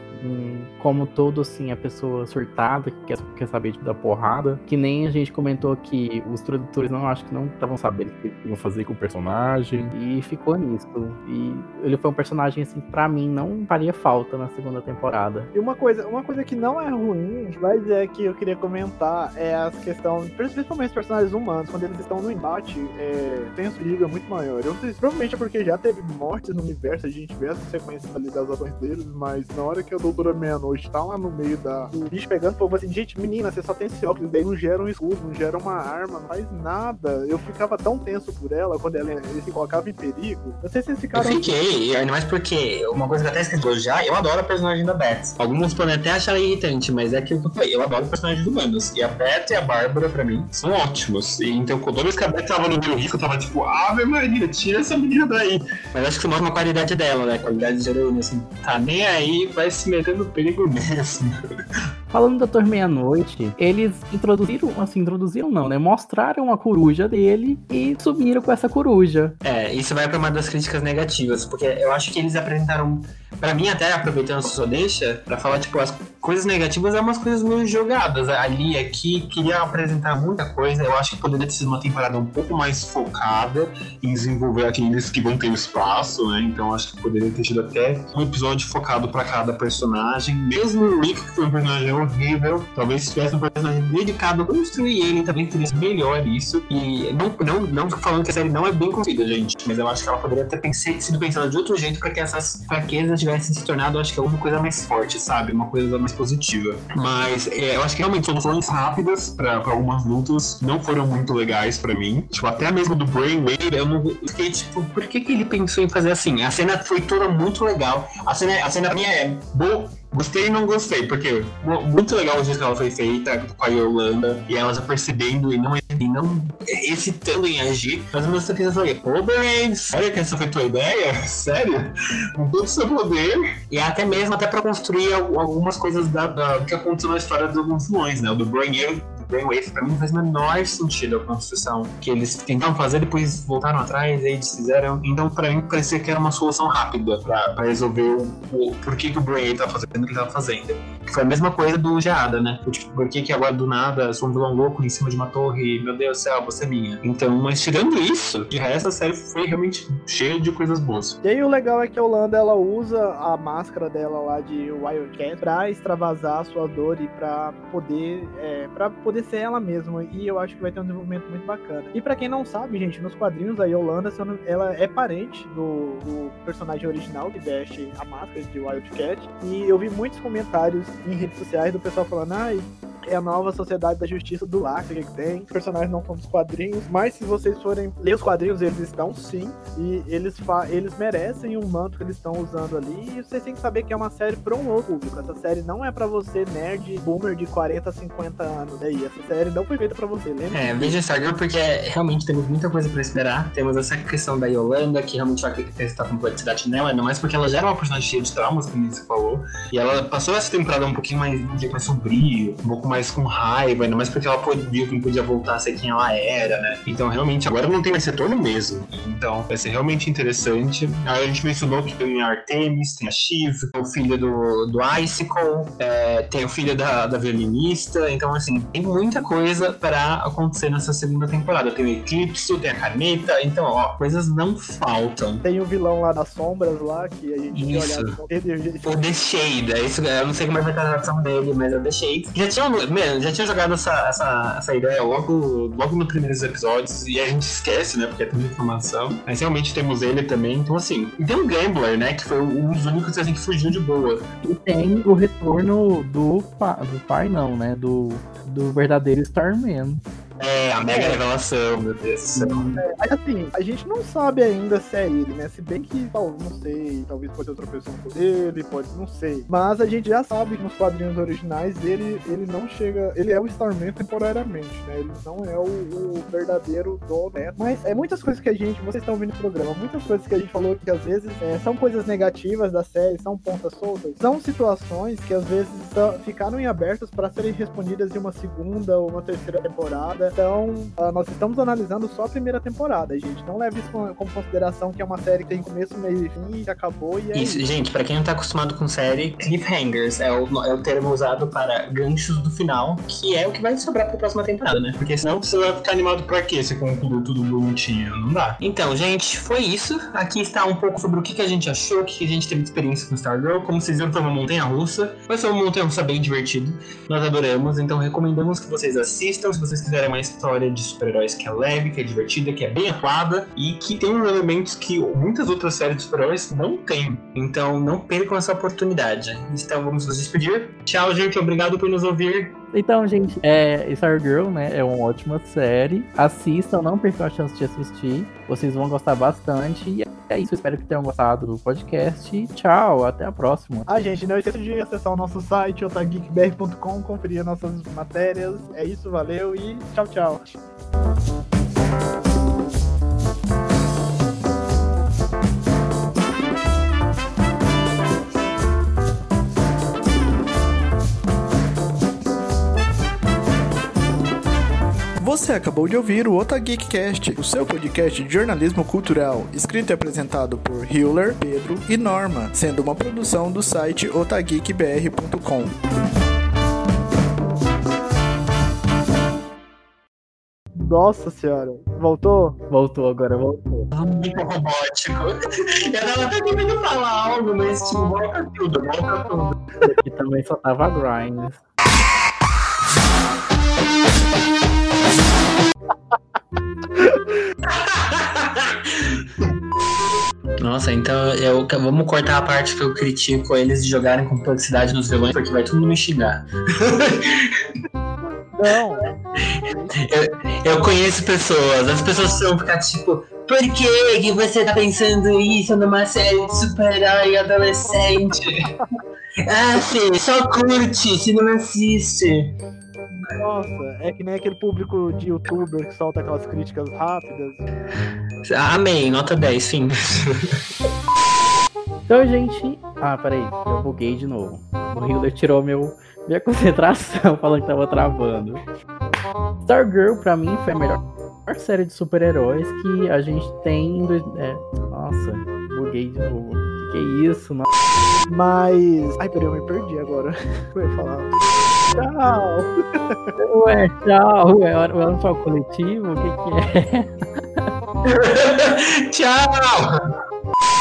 Como todo, assim, a pessoa surtada que quer, quer saber de dar porrada. Que nem a gente comentou que os produtores não acho que não estavam sabendo o que iam fazer com o personagem. E ficou nisso. E ele foi um personagem, assim, pra mim, não faria falta na segunda temporada. E uma coisa, uma coisa que não é ruim, mas é que eu queria comentar, é a questão, principalmente os personagens humanos, quando eles estão no embate, é, tem esse perigo muito maior. Eu não sei, se- provavelmente é porque já teve mortes no universo, a gente vê essa sequência ali das ações deles, mas na hora que a Doutora Meia-Noite tá lá no meio da, do bicho pegando, povo assim, gente, menina, você só tem esse óculos, daí não gera um escudo, não gera uma arma, não faz nada. Eu ficava tão tenso por ela quando ela, ele se colocava em perigo. Eu sei se vocês Eu ficaram. fiquei, ainda mais porque uma coisa que eu até esqueci já, eu adoro a personagem da Beth. Alguns podem até achar ela irritante, mas é aquilo que eu falei, eu adoro do humanos. E a Beth e a Bárbara, pra mim, são ótimos. E, então, toda vez que a Beth tava no meu risco, eu tava tipo, Ave Maria, tira essa menina daí. Mas acho que isso mostra uma qualidade dela, né? Qualidade de heroína, assim, tá nem aí, vai se meter no perigo mesmo. Falando do Doutor Meia-Noite, eles introduziram, assim, introduziram não, né? Mostraram a coruja dele e sumiram com essa coruja. É, isso vai pra uma das críticas negativas, porque eu acho que eles apresentaram, pra mim até aproveitando só deixa, pra falar, tipo, as coisas negativas é umas coisas meio jogadas ali, aqui, queria apresentar muita coisa, eu acho que poderia ter sido uma temporada um pouco mais focada em desenvolver aqueles que vão ter espaço, né, então acho que poderia ter tido até um episódio focado pra cada personagem, mesmo o Rick, que foi um personagem horrível, talvez se tivesse um personagem dedicado a construir ele, também teria melhor isso, e não, não, não falando que a série não é bem construída, gente, mas eu acho que ela poderia ter pense- sido pensada de outro jeito pra que essas fraquezas tivessem se tornado, acho que alguma coisa mais forte, sabe? Uma coisa mais positiva. Mas é, eu acho que realmente soluções rápidas pra algumas lutas não foram muito legais pra mim. Tipo, até mesmo do Brainwave, eu não fiquei tipo, por que, que ele pensou em fazer assim? A cena foi toda muito legal. A cena, a cena mim é boa. Gostei e não gostei, porque mu- muito legal o jeito que ela foi feita com a Yolanda e ela já percebendo e não, e não hesitando em agir. Mas ao mesmo tempo falei, pô, Brain, sério que essa foi tua ideia? Sério? Com todo o seu poder. E até mesmo até pra construir al- algumas coisas da, da- que aconteceu na história dos vilões, né? O do Brainwave, Brainwave pra mim não faz o menor sentido a construção que eles tentaram fazer, depois voltaram atrás e aí desfizeram. Então pra mim parecia que era uma solução rápida pra, pra resolver o, o por que, que o Brainwave tava fazendo o que ele tava fazendo. Que foi a mesma coisa do Geada, né? Tipo, por que, que agora do nada sou um vilão louco em cima de uma torre, meu Deus do céu, você é minha. Então, mas tirando isso, de resto a série foi realmente cheia de coisas boas. E aí o legal é que a Holanda ela usa a máscara dela lá de Wildcat pra extravasar a sua dor e pra poder, é, pra poder ser ela mesma. E eu acho que vai ter um desenvolvimento muito bacana. E para quem não sabe, gente, nos quadrinhos a Yolanda, ela é parente do, do personagem original que veste a máscara de Wildcat. E eu vi muitos comentários em redes sociais do pessoal falando, ai, é a nova Sociedade da Justiça do Lacre que tem. Os personagens não são dos quadrinhos, mas se vocês forem ler os quadrinhos, eles estão sim. E eles, eles merecem o manto que eles estão usando ali. E vocês têm que saber que é uma série para um outro público. Essa série não é para você, nerd, boomer de 40, 50 anos. Aí, essa série não foi feita para você, lembra? É, veja Stargirl porque realmente temos muita coisa para esperar. Temos essa questão da Yolanda, que realmente vai testar a complexidade nela, ainda mais porque ela já era uma personagem cheia de traumas, como você falou. E ela passou essa temporada um pouquinho mais, um dia mais sombrio, um pouco mais com raiva, ainda mais porque ela viu que não podia voltar a ser quem ela era, né? Então, realmente, agora não tem mais retorno mesmo. Então, vai ser realmente interessante. Aí a gente mencionou que tem a Artemis, tem a Shiv, tem o filho do, do Icicle, é, tem o filho da, da violinista. Então, assim, tem muita coisa para acontecer nessa segunda temporada. Tem o Eclipse, tem a Caneta. Então, ó, coisas não faltam. Tem o vilão lá das sombras lá, que a gente Isso. olhar. O The Shade. É isso, eu não sei como é que vai estar a tradução dele, mas é o The Shade. Já tinha, mesmo, já tinha jogado essa, essa, essa ideia logo, logo nos primeiros episódios e a gente esquece, né? Porque é tanta informação. Mas realmente temos ele também. Então, assim, e tem o Gambler, né? Que foi um dos únicos assim, que fugiu de boa. E tem o retorno do, pa, do pai, não, né? Do, do verdadeiro Starman. É, a mega é. revelação, meu Deus do céu. É, assim, a gente não sabe ainda se é ele, né? Se bem que, tal, não sei, talvez pode ter outra pessoa por ele, pode, não sei. Mas a gente já sabe que nos quadrinhos originais ele, ele não chega. Ele é o Starman temporariamente, né? Ele não é o, o verdadeiro do Neto. Mas é muitas coisas que a gente, vocês estão vendo no programa, muitas coisas que a gente falou que às vezes é, são coisas negativas da série, são pontas soltas, são situações que às vezes ficaram em abertos para serem respondidas em uma segunda ou uma terceira temporada. Então, uh, nós estamos analisando só a primeira temporada, gente. Não leve isso como, consideração que é uma série que tem começo, meio e fim, que acabou e é isso. Isso, gente, pra quem não tá acostumado com série, cliffhangers é o, é o termo usado para ganchos do final, que é o que vai sobrar pra próxima temporada, né? Porque senão você vai ficar animado pra quê? Você concluiu tudo bonitinho, não dá. Então, gente, foi isso. Aqui está um pouco sobre o que, que a gente achou, o que, que a gente teve de experiência com Stargirl. Como vocês viram, foi uma montanha russa. Mas foi uma montanha russa bem divertido. Nós adoramos, então recomendamos que vocês assistam. Se vocês quiserem mais história de super-heróis que é leve, que é divertida, que é bem atuada e que tem elementos que muitas outras séries de super-heróis não têm. Então não percam essa oportunidade. Então vamos nos despedir. Tchau, gente. Obrigado por nos ouvir. Então, gente, é, Stargirl, né, é uma ótima série. Assistam, não percam a chance de assistir. Vocês vão gostar bastante. E é isso, espero que tenham gostado do podcast. Tchau, até a próxima. Ah, gente, não esqueça de acessar o nosso site, otageekbr.com, conferir nossas matérias. É isso, valeu e tchau, tchau. Você acabou de ouvir o Otageekcast, o seu podcast de jornalismo cultural, escrito e apresentado por Hiller, Pedro e Norma, sendo uma produção do site otageekbr.com. Nossa senhora, voltou? Voltou agora, voltou. Muito robótico. Eu tava até tentando falar algo, mas tipo, volta tudo, volta tudo. Aqui também só tava grind. Nossa, então eu, vamos cortar a parte que eu critico eles de jogarem complexidade nos vilões, porque vai tudo me xingar. Não. Eu, eu conheço pessoas, as pessoas vão ficar tipo, por que, que você tá pensando isso numa série de super-herói adolescente? ah, Fê, só curte, se não assiste. Nossa, é que nem aquele público de youtuber que solta aquelas críticas rápidas. Amém, nota 10, sim. Então, gente. Ah, peraí, eu buguei de novo. O Hitler tirou meu, minha concentração falando que tava travando. Stargirl, pra mim, foi a melhor série de super-heróis que a gente tem. É, nossa, buguei de novo. O que, que é isso? Nossa. Mas. Ai, peraí, eu me perdi agora. Eu ia falar. Tchau! Ué, tchau! Ué, era um só coletivo? O que, que é? tchau!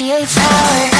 appreciate power